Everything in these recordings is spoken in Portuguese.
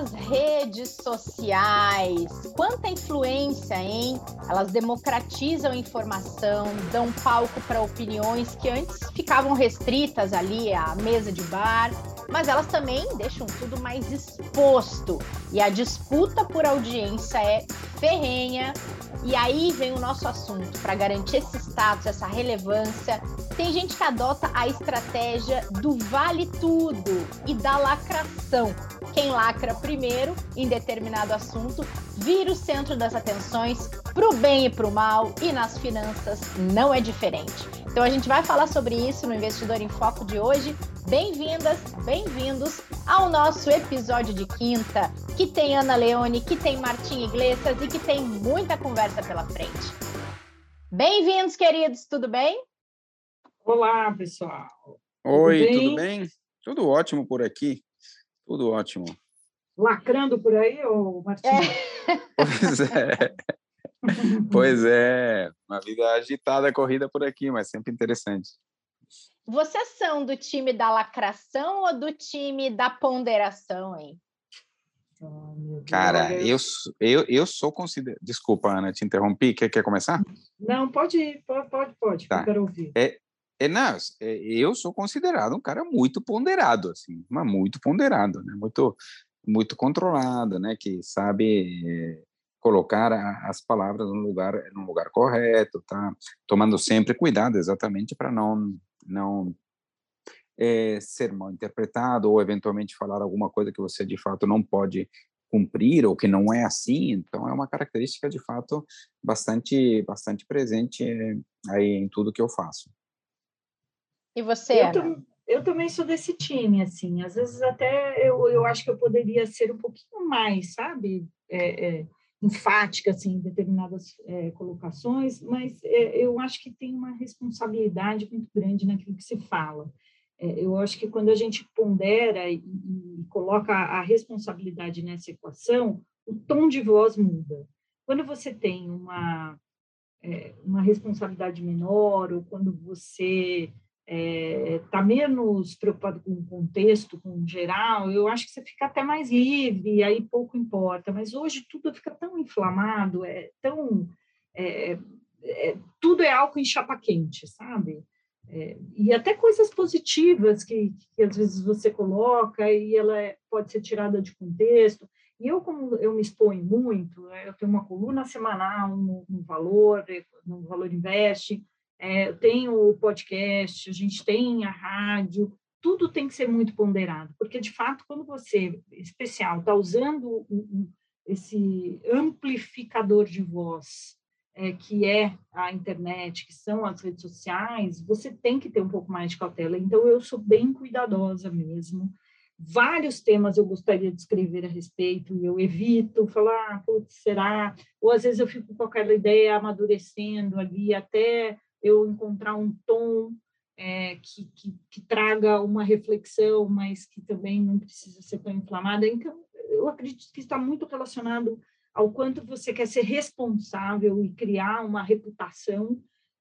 as redes sociais. Quanta influência, hein? Elas democratizam a informação, dão palco para opiniões que antes ficavam restritas ali à mesa de bar, mas elas também deixam tudo mais exposto. E a disputa por audiência é ferrenha. E aí vem o nosso assunto para garantir esse status, essa relevância. Tem gente que adota a estratégia do vale tudo e da lacração. Quem lacra primeiro em determinado assunto vira o centro das atenções para o bem e para o mal, e nas finanças não é diferente. Então a gente vai falar sobre isso no Investidor em Foco de hoje. Bem-vindas, bem-vindos ao nosso episódio de quinta, que tem Ana Leone, que tem Martim Iglesias e que tem muita conversa pela frente. Bem-vindos, queridos, tudo bem? Olá, pessoal. Oi, tudo bem? tudo bem? Tudo ótimo por aqui. Tudo ótimo. Lacrando por aí, ô Martim? É. Pois é. pois é, uma vida agitada, corrida por aqui, mas sempre interessante. Vocês são do time da lacração ou do time da ponderação, hein? Oh, Cara, eu, eu, eu sou considerado. Desculpa, Ana, te interrompi. Quer, quer começar? Não, pode ir, pode, pode, tá. eu quero ouvir. É, é, não, é, eu sou considerado um cara muito ponderado, assim, mas muito ponderado, né? Muito, muito controlado, né? Que sabe colocar as palavras no lugar no lugar correto, tá? Tomando sempre cuidado, exatamente para não não é, ser mal interpretado ou eventualmente falar alguma coisa que você de fato não pode cumprir ou que não é assim. Então é uma característica de fato bastante bastante presente é, aí em tudo que eu faço. E você? Eu, eu também sou desse time, assim. Às vezes até eu, eu acho que eu poderia ser um pouquinho mais, sabe? É, é, enfática assim, em determinadas é, colocações, mas é, eu acho que tem uma responsabilidade muito grande naquilo que se fala. É, eu acho que quando a gente pondera e, e, coloca a responsabilidade nessa equação, o tom de voz muda. Quando você tem uma, é, uma responsabilidade menor, ou quando você está é, tá menos preocupado com o contexto, com o geral, eu acho que você fica até mais livre, aí pouco importa. Mas hoje tudo fica tão inflamado, é tão. É, é, tudo é álcool em chapa quente, sabe? É, e até coisas positivas que, que às vezes você coloca e ela é, pode ser tirada de contexto. E eu, como eu me exponho muito, né, eu tenho uma coluna semanal no, no Valor, no Valor Investe, é, tem o podcast, a gente tem a rádio, tudo tem que ser muito ponderado, porque de fato, quando você, especial, está usando esse amplificador de voz, é, que é a internet, que são as redes sociais, você tem que ter um pouco mais de cautela. Então, eu sou bem cuidadosa mesmo. Vários temas eu gostaria de escrever a respeito, e eu evito falar, ah, putz, será? Ou às vezes eu fico com aquela ideia amadurecendo ali até eu encontrar um tom é, que, que, que, traga uma reflexão, mas que também não precisa ser tão inflamada. Então, eu acredito que está muito relacionado ao quanto você quer ser responsável e criar uma reputação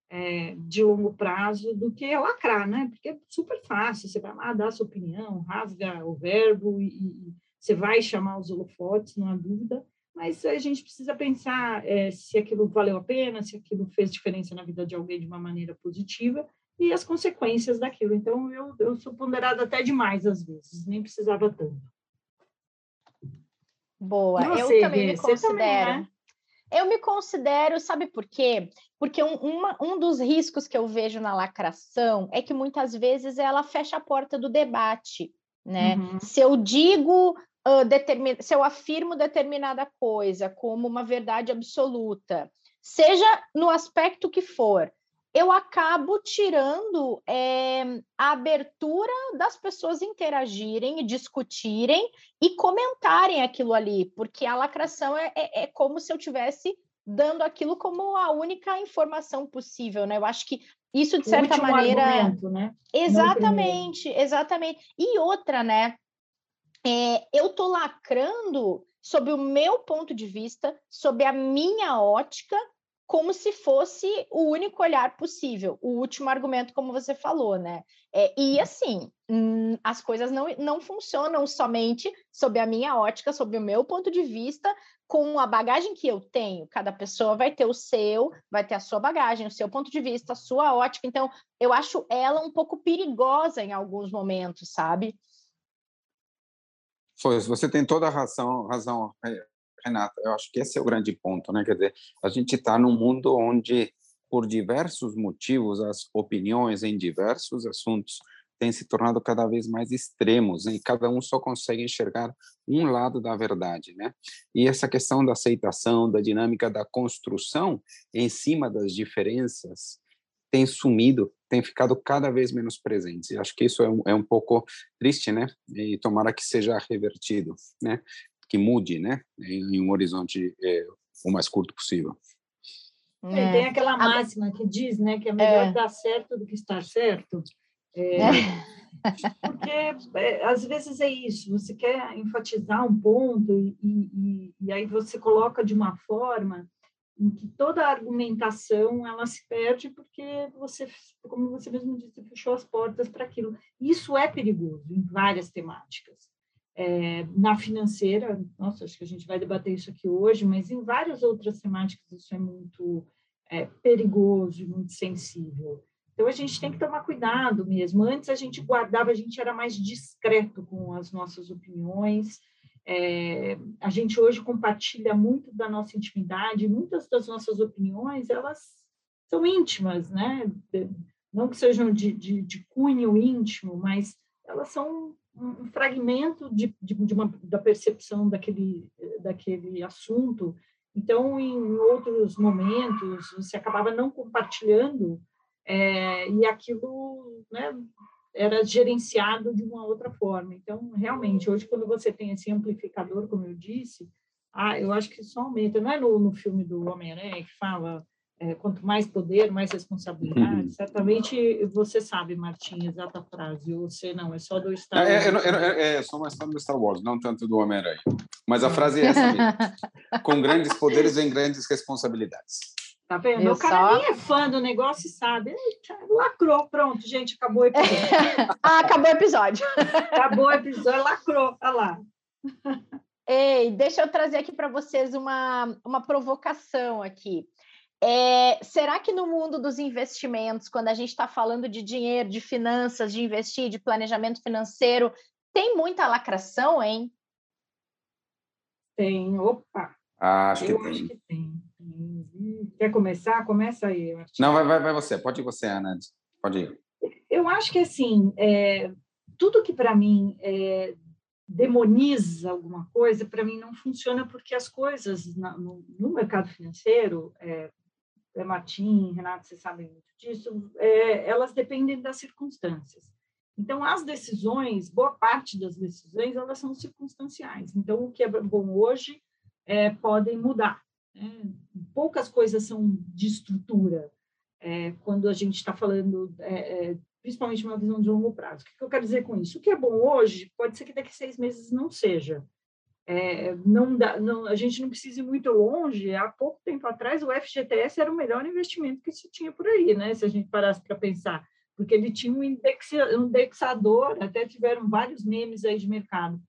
é, de longo prazo do que lacrar, né? Porque é super fácil, você vai lá dar sua opinião, rasga o verbo e, e você vai chamar os holofotes, não há dúvida, mas a gente precisa pensar é, se aquilo valeu a pena, se aquilo fez diferença na vida de alguém de uma maneira positiva e as consequências daquilo. Então, eu, eu sou ponderada até demais às vezes, nem precisava tanto. Boa, você, eu também me considero. Também, né? Eu me considero, sabe por quê? Porque um, uma, um dos riscos que eu vejo na lacração é que muitas vezes ela fecha a porta do debate, né? Uhum. Se eu digo uh, se eu afirmo determinada coisa como uma verdade absoluta, seja no aspecto que for, eu acabo tirando é, a abertura das pessoas interagirem, discutirem e comentarem aquilo ali, porque a lacração é, é, é como se eu tivesse dando aquilo como a única informação possível, né? Eu acho que isso de certa maneira, né? exatamente, exatamente. E outra, né? É, eu estou lacrando sob o meu ponto de vista, sob a minha ótica, como se fosse o único olhar possível, o último argumento, como você falou, né? É, e assim, hum, as coisas não, não funcionam somente sob a minha ótica, sob o meu ponto de vista, com a bagagem que eu tenho. Cada pessoa vai ter o seu, vai ter a sua bagagem, o seu ponto de vista, a sua ótica. Então, eu acho ela um pouco perigosa em alguns momentos, sabe? Foi, você tem toda a razão, razão Renata, eu acho que esse é o grande ponto, né? Quer dizer, a gente está num mundo onde, por diversos motivos, as opiniões em diversos assuntos têm se tornado cada vez mais extremos, né? e cada um só consegue enxergar um lado da verdade, né? E essa questão da aceitação, da dinâmica da construção em cima das diferenças tem sumido, tem ficado cada vez menos presente. acho que isso é um, é um pouco triste, né? E tomara que seja revertido, né? que mude, né, em, em um horizonte é, o mais curto possível. É. Tem aquela máxima que diz, né, que é melhor é. dar certo do que estar certo. É, é. porque é, às vezes é isso, você quer enfatizar um ponto e, e, e, aí você coloca de uma forma em que toda a argumentação ela se perde porque você, como você mesmo disse, fechou as portas para aquilo. Isso é perigoso em várias temáticas é, na financeira, nossa, acho que a gente vai debater isso aqui hoje, mas em várias outras temáticas isso é muito é, perigoso muito sensível. Então a gente tem que tomar cuidado mesmo. Antes a gente guardava, a gente era mais discreto com as nossas opiniões. É, a gente hoje compartilha muito da nossa intimidade, muitas das nossas opiniões elas são íntimas, né? Não que sejam de, de, de cunho íntimo, mas elas são um fragmento de, de, uma, da percepção daquele, daquele assunto. Então, em outros momentos, você acabava não compartilhando é, e aquilo né, era gerenciado de uma outra forma. Então, realmente, hoje, quando você tem esse amplificador, como eu disse, ah, eu acho que isso aumenta. Não é no, no filme do Homem-Aranha que fala é, quanto mais poder, mais responsabilidade. Uhum. Certamente você sabe, Martim, exata frase. Ou você não, é só do Star Wars. É, é, é, é sou mais fã do Star Wars, não tanto do Homem-Aranha. Mas a frase é essa mesmo. Com grandes poderes vem grandes responsabilidades. Tá vendo? Eu o cara só... nem é fã do negócio e sabe. lacrou, pronto, gente, acabou o episódio. ah, acabou o episódio. acabou o episódio, lacrou, olha lá. Ei, deixa eu trazer aqui para vocês uma, uma provocação aqui. É, será que no mundo dos investimentos, quando a gente está falando de dinheiro, de finanças, de investir, de planejamento financeiro, tem muita lacração, hein? Tem, opa! acho, Eu que acho que tem. Quer começar? Começa aí. Não, vai, vai, vai você. Pode ir você, Ana. Pode ir. Eu acho que, assim, é, tudo que para mim é, demoniza alguma coisa, para mim não funciona porque as coisas na, no, no, mercado financeiro, é, é, Martim, Renato, vocês sabem muito disso, é, elas dependem das circunstâncias. Então, as decisões, boa parte das decisões, elas são circunstanciais. Então, o que é bom hoje é, podem mudar. Né? Poucas coisas são de estrutura é, quando a gente está falando, é, é, principalmente uma visão de longo prazo. O que eu quero dizer com isso? O que é bom hoje pode ser que daqui a seis meses não seja. É, não dá, não, a gente não precisa ir muito longe. Há pouco tempo atrás, o FGTS era o melhor investimento que se tinha por aí, né? Se a gente parasse para pensar, porque ele tinha um indexador, até tiveram vários memes aí de mercado.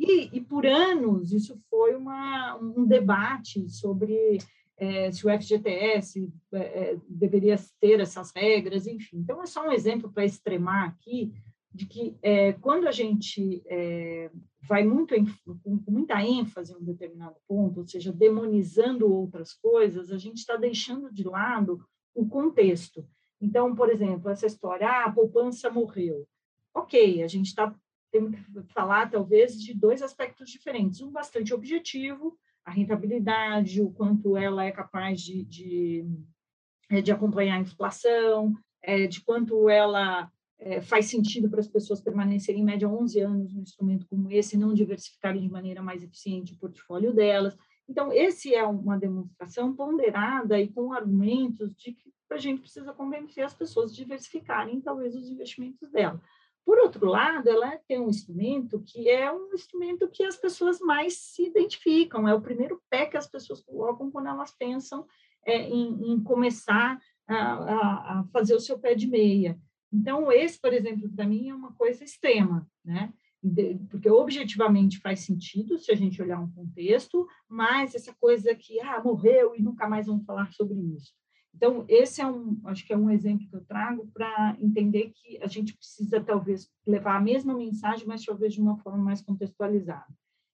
E, e por anos isso foi uma, um debate sobre é, se o FGTS é, é, deveria ter essas regras, enfim. Então, é só um exemplo para extremar aqui de que é, quando a gente é, vai muito em, com muita ênfase em um determinado ponto, ou seja, demonizando outras coisas, a gente está deixando de lado o contexto. Então, por exemplo, essa história, ah, a poupança morreu. Ok, a gente está tendo que falar talvez de dois aspectos diferentes. Um bastante objetivo, a rentabilidade, o quanto ela é capaz de, de, de acompanhar a inflação, é, de quanto ela é, faz sentido para as pessoas permanecerem em média 11 anos num instrumento como esse não diversificarem de maneira mais eficiente o portfólio delas. Então, esse é uma demonstração ponderada e com argumentos de que a gente precisa convencer as pessoas a diversificarem, talvez, os investimentos dela. Por outro lado, ela tem um instrumento que é um instrumento que as pessoas mais se identificam, é o primeiro pé que as pessoas colocam quando elas pensam é, em, em começar a, a, a fazer o seu pé de meia. Então, esse, por exemplo, para mim é uma coisa extrema, né? porque objetivamente faz sentido se a gente olhar um contexto, mas essa coisa que ah, morreu e nunca mais vamos falar sobre isso. Então, esse é um, acho que é um exemplo que eu trago para entender que a gente precisa talvez levar a mesma mensagem, mas talvez de uma forma mais contextualizada.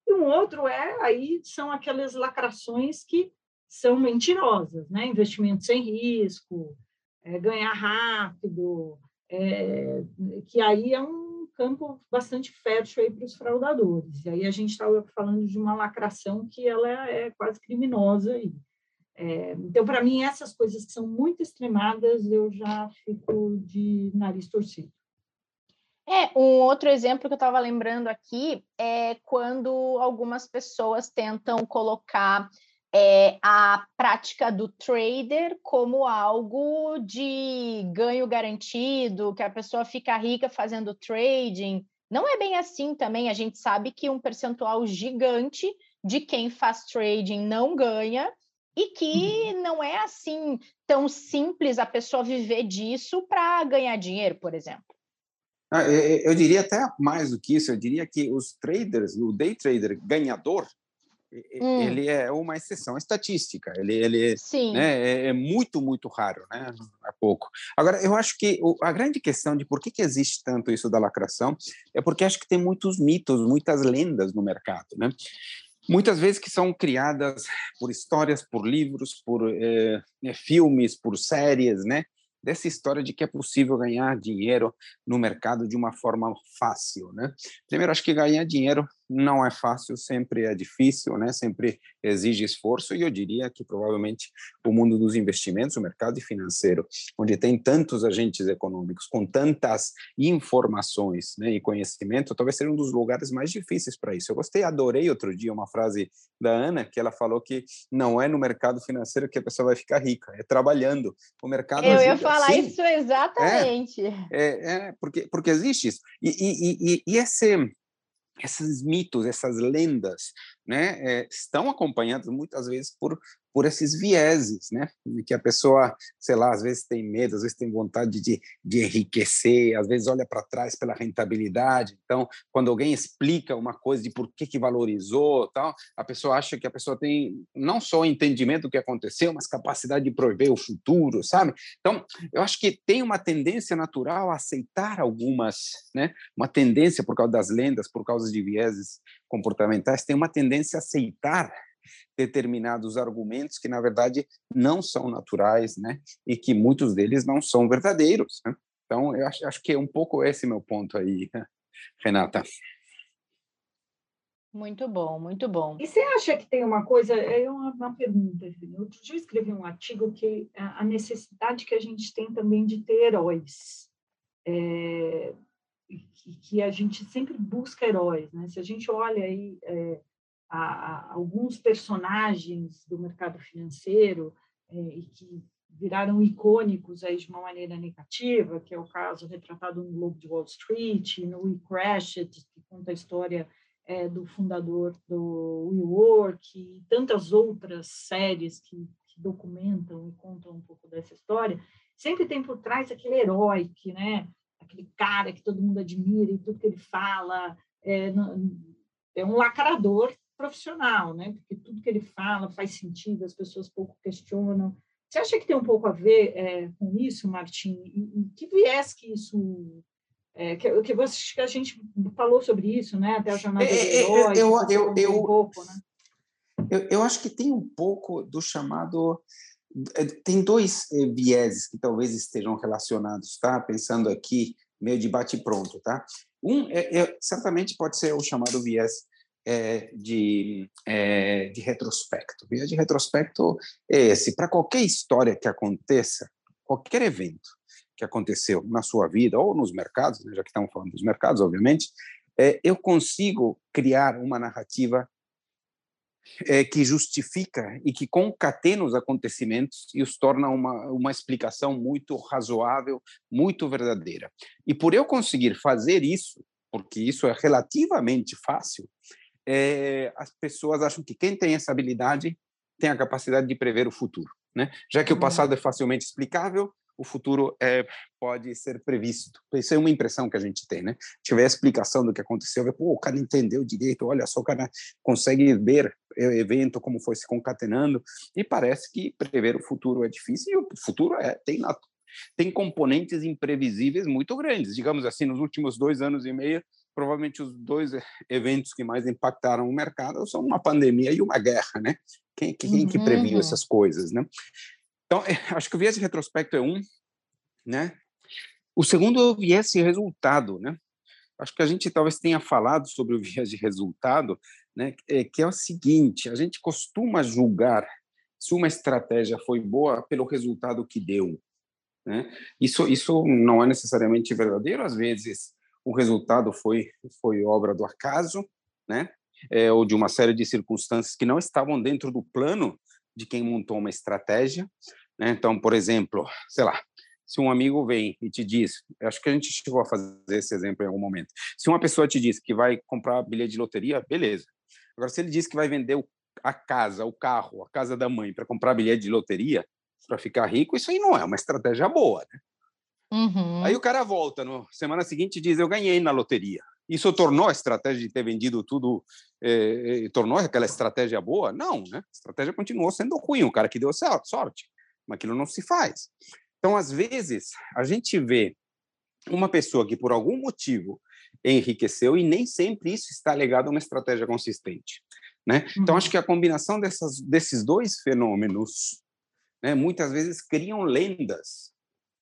E um outro é aí são aquelas lacrações que são mentirosas, né? Investimento sem risco, é, ganhar rápido, é, que aí é um campo bastante fértil aí para os fraudadores. E aí a gente estava falando de uma lacração que ela é, é quase criminosa aí. É, então, para mim, essas coisas que são muito extremadas, eu já fico de nariz torcido. É, um outro exemplo que eu estava lembrando aqui é quando algumas pessoas tentam colocar é, a prática do trader como algo de ganho garantido, que a pessoa fica rica fazendo trading. Não é bem assim também. A gente sabe que um percentual gigante de quem faz trading não ganha e que uhum. não é assim tão simples a pessoa viver disso para ganhar dinheiro, por exemplo. Ah, eu diria até mais do que isso, eu diria que os traders, o day trader ganhador, hum. ele é uma exceção estatística, ele, ele né, é, é, muito, muito raro, né? há pouco. Agora, eu acho que a grande questão de por que, que existe tanto isso da lacração é porque acho que tem muitos mitos, muitas lendas no mercado, né? Muitas vezes que são criadas por histórias, por livros, por é, filmes, por séries, né? dessa história de que é possível ganhar dinheiro no mercado de uma forma fácil, né? Primeiro, acho que ganhar dinheiro não é fácil, sempre é difícil, né? Sempre exige esforço e eu diria que provavelmente o mundo dos investimentos, o mercado financeiro, onde tem tantos agentes econômicos com tantas informações, né, e conhecimento, talvez seja um dos lugares mais difíceis para isso. Eu gostei, adorei outro dia uma frase da Ana que ela falou que não é no mercado financeiro que a pessoa vai ficar rica, é trabalhando. O mercado Eu ia falar assim. isso exatamente. É, é, é, porque porque existe isso. E, e, e, e esse esses mitos, essas lendas, né, é, estão acompanhadas muitas vezes por por esses vieses, né? Que a pessoa, sei lá, às vezes tem medo, às vezes tem vontade de, de enriquecer, às vezes olha para trás pela rentabilidade. Então, quando alguém explica uma coisa de por que, que valorizou, tal, a pessoa acha que a pessoa tem não só entendimento do que aconteceu, mas capacidade de prever o futuro, sabe? Então, eu acho que tem uma tendência natural a aceitar algumas, né? Uma tendência por causa das lendas, por causa de vieses comportamentais, tem uma tendência a aceitar determinados argumentos que, na verdade, não são naturais, né? E que muitos deles não são verdadeiros. Né? Então, eu acho, acho que é um pouco esse meu ponto aí, Renata. Muito bom, muito bom. E você acha que tem uma coisa, é uma, uma pergunta, outro dia eu escrevi um artigo que a necessidade que a gente tem também de ter heróis, é, que, que, a gente sempre busca heróis, né? Se a gente olha aí é, a, a alguns personagens do mercado financeiro é, e que viraram icônicos aí de uma maneira negativa, que é o caso retratado no Lobo de Wall Street, no We Crashed, que conta a história é, do fundador do WeWork, e tantas outras séries que, que, documentam e contam um pouco dessa história, sempre tem por trás aquele herói, que, né, aquele cara que todo mundo admira e tudo que ele fala é, é um lacrador profissional, né? Porque tudo que ele fala faz sentido, as pessoas pouco questionam. Você acha que tem um pouco a ver é, com isso, Martim? E, e, que viés que isso é, que, que, você, que a gente falou sobre isso, né? Até a jornada é, do é, herói. Eu, eu, eu, um pouco, né? eu, eu acho que tem um pouco do chamado é, tem dois vieses que talvez estejam relacionados, tá? Pensando aqui meio de bate pronto, tá? Um é, é, certamente pode ser o chamado viés é, de, é, de retrospecto. Via de retrospecto é esse. Para qualquer história que aconteça, qualquer evento que aconteceu na sua vida ou nos mercados, né, já que estamos falando dos mercados, obviamente, é, eu consigo criar uma narrativa é, que justifica e que concatena os acontecimentos e os torna uma, uma explicação muito razoável, muito verdadeira. E por eu conseguir fazer isso, porque isso é relativamente fácil, é, as pessoas acham que quem tem essa habilidade tem a capacidade de prever o futuro. né? Já que o passado é facilmente explicável, o futuro é, pode ser previsto. Isso é uma impressão que a gente tem, né? Tiver a explicação do que aconteceu, pô, o cara entendeu direito, olha só, o cara consegue ver o evento como foi se concatenando, e parece que prever o futuro é difícil, e o futuro é, tem, tem componentes imprevisíveis muito grandes. Digamos assim, nos últimos dois anos e meio, provavelmente os dois eventos que mais impactaram o mercado são uma pandemia e uma guerra, né? Quem, quem uhum. que previu uhum. essas coisas, né? Então, é, acho que o viés de retrospecto é um, né? O segundo é o viés de resultado, né? Acho que a gente talvez tenha falado sobre o viés de resultado, né? É, que é o seguinte: a gente costuma julgar se uma estratégia foi boa pelo resultado que deu, né? Isso, isso não é necessariamente verdadeiro. Às vezes, o resultado foi foi obra do acaso, né? É, ou de uma série de circunstâncias que não estavam dentro do plano de quem montou uma estratégia. Né? Então, por exemplo, sei lá, se um amigo vem e te diz, acho que a gente chegou a fazer esse exemplo em algum momento. Se uma pessoa te diz que vai comprar bilhete de loteria, beleza. Agora, se ele diz que vai vender a casa, o carro, a casa da mãe para comprar bilhete de loteria para ficar rico, isso aí não é uma estratégia boa, né? Uhum. Aí o cara volta no semana seguinte e diz: Eu ganhei na loteria. Isso tornou a estratégia de ter vendido tudo, eh, tornou aquela estratégia boa? Não, né? A estratégia continuou sendo ruim, o cara que deu sorte, mas aquilo não se faz. Então, às vezes, a gente vê uma pessoa que por algum motivo enriqueceu e nem sempre isso está ligado a uma estratégia consistente. Né? Então, acho uhum. que a combinação dessas, desses dois fenômenos né, muitas vezes criam lendas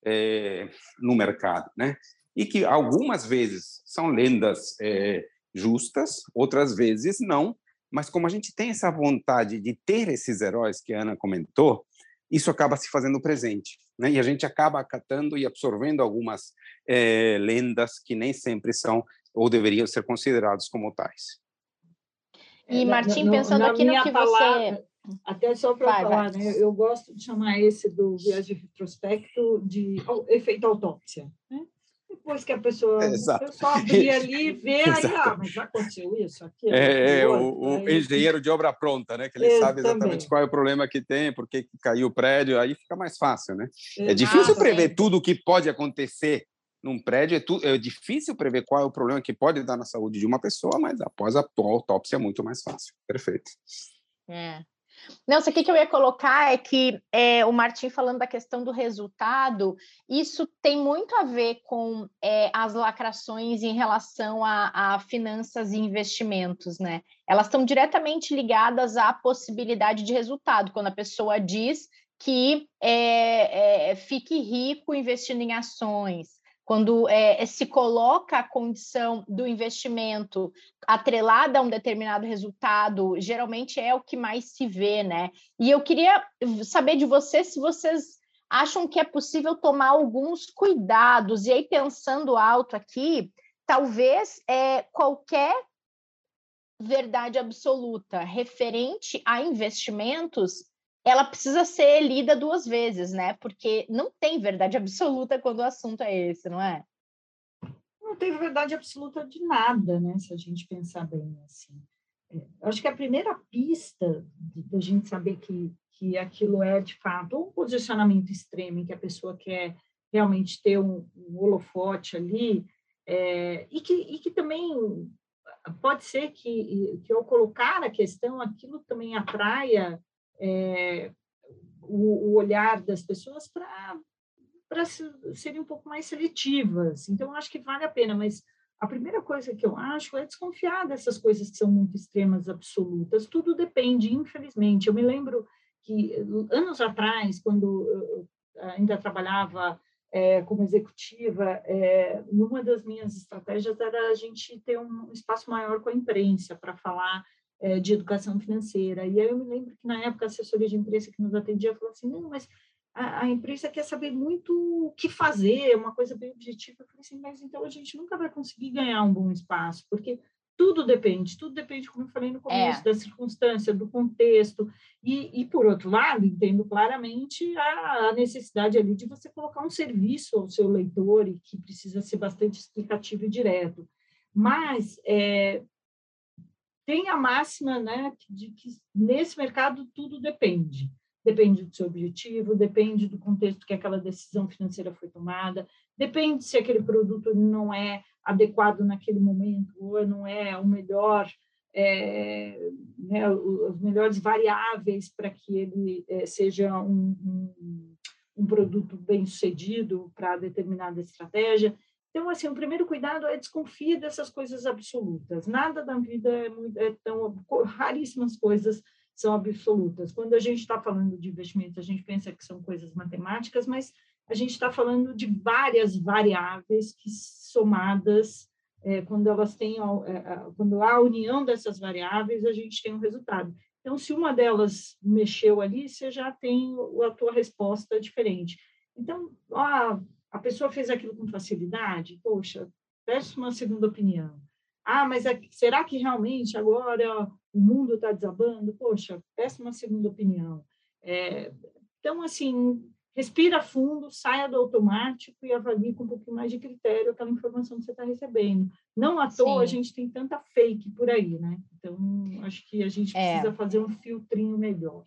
é, no mercado. Né? e que algumas vezes são lendas é, justas, outras vezes não, mas como a gente tem essa vontade de ter esses heróis que a Ana comentou, isso acaba se fazendo presente, né? E a gente acaba acatando e absorvendo algumas é, lendas que nem sempre são ou deveriam ser considerados como tais. E Martim, pensando no, aqui no que palavra, você até só para falar, vai. Né? eu gosto de chamar esse do viagem retrospecto de efeito autópsia. Né? depois que a pessoa, Exato. só abrir ali e ver, aí, ah, mas já aconteceu isso, aqui. É, é o, o engenheiro de obra pronta, né? Que ele sabe exatamente qual é o problema que tem, por que caiu o prédio, aí fica mais fácil, né? É difícil prever tudo o que pode acontecer num prédio, é, tu, é difícil prever qual é o problema que pode dar na saúde de uma pessoa, mas após a autópsia é muito mais fácil. Perfeito. É. Não, isso aqui que eu ia colocar é que é, o Martim falando da questão do resultado, isso tem muito a ver com é, as lacrações em relação a, a, finanças e investimentos, né? Elas estão diretamente ligadas à possibilidade de resultado, quando a pessoa diz que é, é fique rico investindo em ações, quando é, se coloca a condição do investimento atrelada a um determinado resultado, geralmente é o que mais se vê, né? E eu queria saber de vocês se vocês acham que é possível tomar alguns cuidados, e aí pensando alto aqui, talvez é, qualquer verdade absoluta referente a investimentos ela precisa ser lida duas vezes, né? Porque não tem verdade absoluta quando o assunto é esse, não é? Não tem verdade absoluta de nada, né? Se a gente pensar bem assim. É, eu acho que a primeira pista da gente saber que, que aquilo é, de fato, um posicionamento extremo em que a pessoa quer realmente ter um, um holofote ali, é, e, que, e que também pode ser que, que ao colocar a questão, aquilo também atraia é, o, o, olhar das pessoas para serem um pouco mais seletivas. Então, acho que vale a pena, mas a primeira coisa que eu acho é desconfiar dessas coisas que são muito extremas, absolutas. Tudo depende, infelizmente. Eu me lembro que anos atrás, quando eu ainda trabalhava é, como executiva, é, uma das minhas estratégias era a gente ter um espaço maior com a imprensa para falar é, de educação financeira. E aí eu me lembro que na época a assessoria de imprensa que nos atendia falou assim, não, mas a, a imprensa quer saber muito o que fazer, uma coisa bem objetiva. Eu falei assim, mas então a gente nunca vai conseguir ganhar um bom espaço, porque tudo depende, tudo depende, como eu falei no começo, é. da circunstância, do contexto, e, e, por outro lado, entendo claramente a, a, necessidade ali de você colocar um serviço ao seu leitor e que precisa ser bastante explicativo e direto. Mas é, tem a máxima né, de que nesse mercado tudo depende. depende do seu objetivo, depende do contexto que aquela decisão financeira foi tomada, depende se aquele produto não é adequado naquele momento ou não é o melhor, é, né, as melhores variáveis para que ele é, seja um, um, um produto bem sucedido para determinada estratégia. Então, assim, o primeiro cuidado é desconfie dessas coisas absolutas. Nada da vida é, muito, é tão raríssimas coisas são absolutas. Quando a gente está falando de investimento, a gente pensa que são coisas matemáticas, mas a gente está falando de várias variáveis que somadas, é, quando elas têm, é, quando há a união dessas variáveis, a gente tem um resultado. Então, se uma delas mexeu ali, você já tem a tua resposta diferente. Então, ah, a pessoa fez aquilo com facilidade, poxa, peço uma segunda opinião. Ah, mas é, será que realmente agora o mundo está desabando? Poxa, peço uma segunda opinião. É, então, assim, respira fundo, saia do automático e avalie com um pouquinho mais de critério aquela informação que você está recebendo. Não à toa Sim. a gente tem tanta fake por aí, né? Então, acho que a gente é. precisa fazer um filtrinho melhor.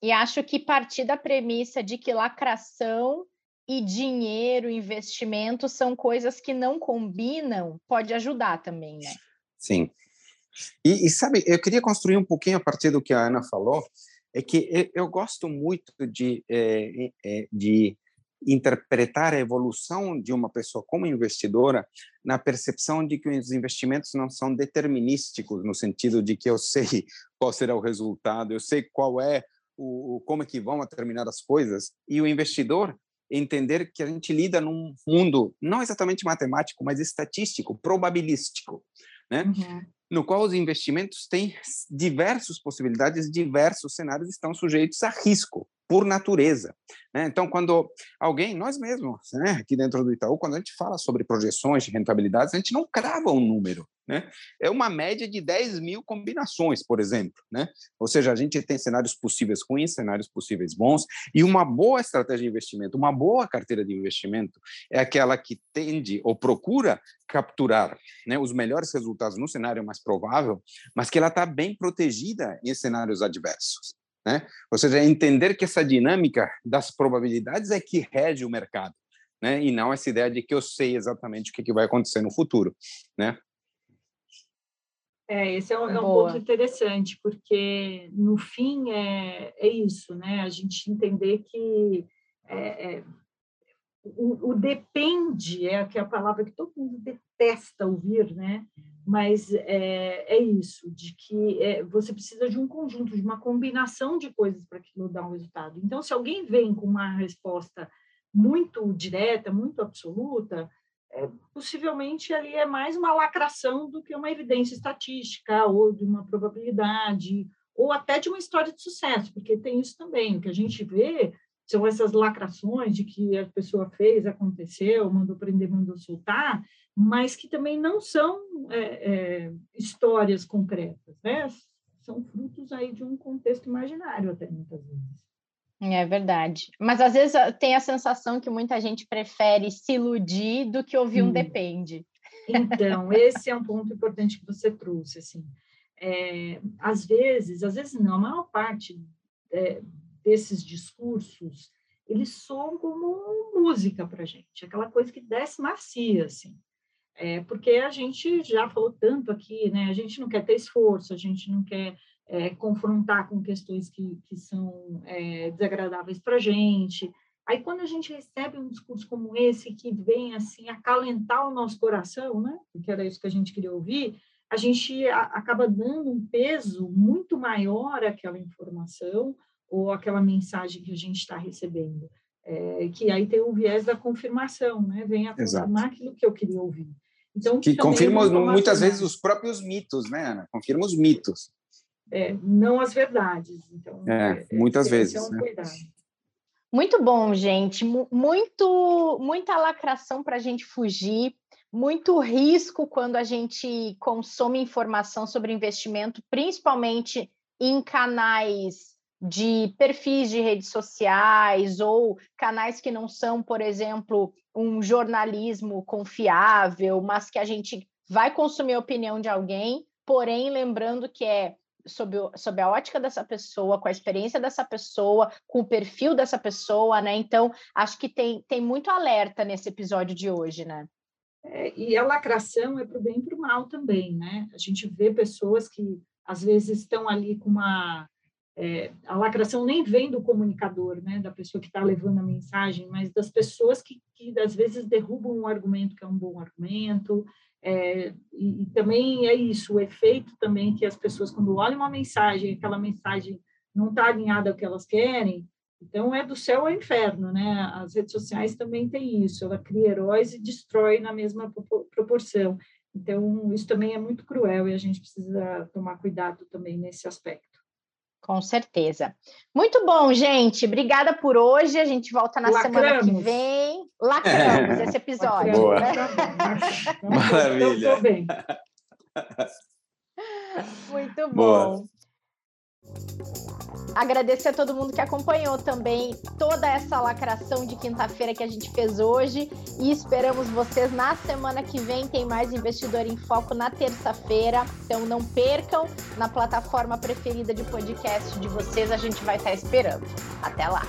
E acho que partir da premissa de que lacração e dinheiro, investimento são coisas que não combinam, pode ajudar também, né? Sim. E, e sabe, eu queria construir um pouquinho a partir do que a Ana falou, é que eu gosto muito de, é, é, de interpretar a evolução de uma pessoa como investidora na percepção de que os investimentos não são determinísticos no sentido de que eu sei qual será o resultado, eu sei qual é o como é que vão terminar as coisas e o investidor entender que a gente lida num mundo não exatamente matemático, mas estatístico, probabilístico, né? Uhum no qual os investimentos têm diversas possibilidades, diversos cenários estão sujeitos a risco por natureza. Né? Então, quando alguém, nós mesmos, né, aqui dentro do Itaú, quando a gente fala sobre projeções de rentabilidades, a gente não crava um número. Né? É uma média de 10 mil combinações, por exemplo. Né? Ou seja, a gente tem cenários possíveis ruins, cenários possíveis bons, e uma boa estratégia de investimento, uma boa carteira de investimento é aquela que tende ou procura capturar né, os melhores resultados no cenário mais provável, mas que ela está bem protegida em cenários adversos. Né? Ou seja, entender que essa dinâmica das probabilidades é que rege o mercado. Né? E não essa ideia de que eu sei exatamente o que, vai acontecer no futuro, né? É, esse é um, é um ponto interessante, porque no fim é, é isso, né? A gente entender que é, é, o, o, depende é, que a palavra que todo mundo detesta ouvir, né? Mas é, é isso, de que é, você precisa de um conjunto, de uma combinação de coisas para aquilo dar um resultado. Então, se alguém vem com uma resposta muito direta, muito absoluta, é, possivelmente ali é mais uma lacração do que uma evidência estatística ou de uma probabilidade ou até de uma história de sucesso, porque tem isso também. O que a gente vê são essas lacrações de que a pessoa fez, aconteceu, mandou prender, mandou soltar, mas que também não são é, é, histórias concretas, né? São frutos aí de um contexto imaginário até muitas vezes. É verdade. Mas às vezes tem a sensação que muita gente prefere se iludir do que ouvir um depende. Então, esse é um ponto importante que você trouxe, assim. É, às vezes, às vezes não, a maior parte é, desses discursos, eles soam como música para a gente, aquela coisa que desce macia, assim. É, porque a gente já falou tanto aqui, né? A gente não quer ter esforço, a gente não quer é, confrontar com questões que, que são é, desagradáveis para a gente. Aí, quando a gente recebe um discurso como esse, que vem assim acalentar o nosso coração, né? Porque era isso que a gente queria ouvir, a gente a, acaba dando um peso muito maior àquela informação ou àquela mensagem que a gente está recebendo. É, que aí tem o viés da confirmação, né? Vem a confirmar Exato. aquilo que eu queria ouvir. Então, que confirma muitas vezes os próprios mitos, né, Ana? Confirma os mitos é, não as verdades. Então, é, é muitas é, vezes. Um né? Muito bom, gente. Muito, muita lacração para a gente fugir, muito risco quando a gente consome informação sobre investimento, principalmente em canais de perfis de redes sociais ou canais que não são, por exemplo, um jornalismo confiável, mas que a gente vai consumir a opinião de alguém, porém lembrando que é sob, sob a ótica dessa pessoa, com a experiência dessa pessoa, com o perfil dessa pessoa, né? Então, acho que tem, tem muito alerta nesse episódio de hoje, né? É, e a lacração é para o bem e para o mal também, né? A gente vê pessoas que às vezes estão ali com uma é, a lacração nem vem do comunicador, né, da pessoa que está levando a mensagem, mas das pessoas que, que às vezes derrubam um argumento que é um bom argumento, é, e, e, também é isso, o efeito também que as pessoas, quando olham uma mensagem, aquela mensagem não está alinhada ao que elas querem, então é do céu ao inferno, né? As redes sociais também têm isso, ela cria heróis e destrói na mesma proporção. Então, isso também é muito cruel e a gente precisa tomar cuidado também nesse aspecto. Com certeza. Muito bom, gente. Obrigada por hoje. A gente volta na Lacramos. semana que vem. Lacramos esse episódio. Boa. Né? Maravilha. Estou bem. Muito bom. Boa. Agradecer a todo mundo que acompanhou também toda essa lacração de quinta-feira que a gente fez hoje e esperamos vocês na semana que vem. Tem mais Investidor em Foco na terça-feira, então não percam na plataforma preferida de podcast de vocês, a gente vai estar esperando. Até lá!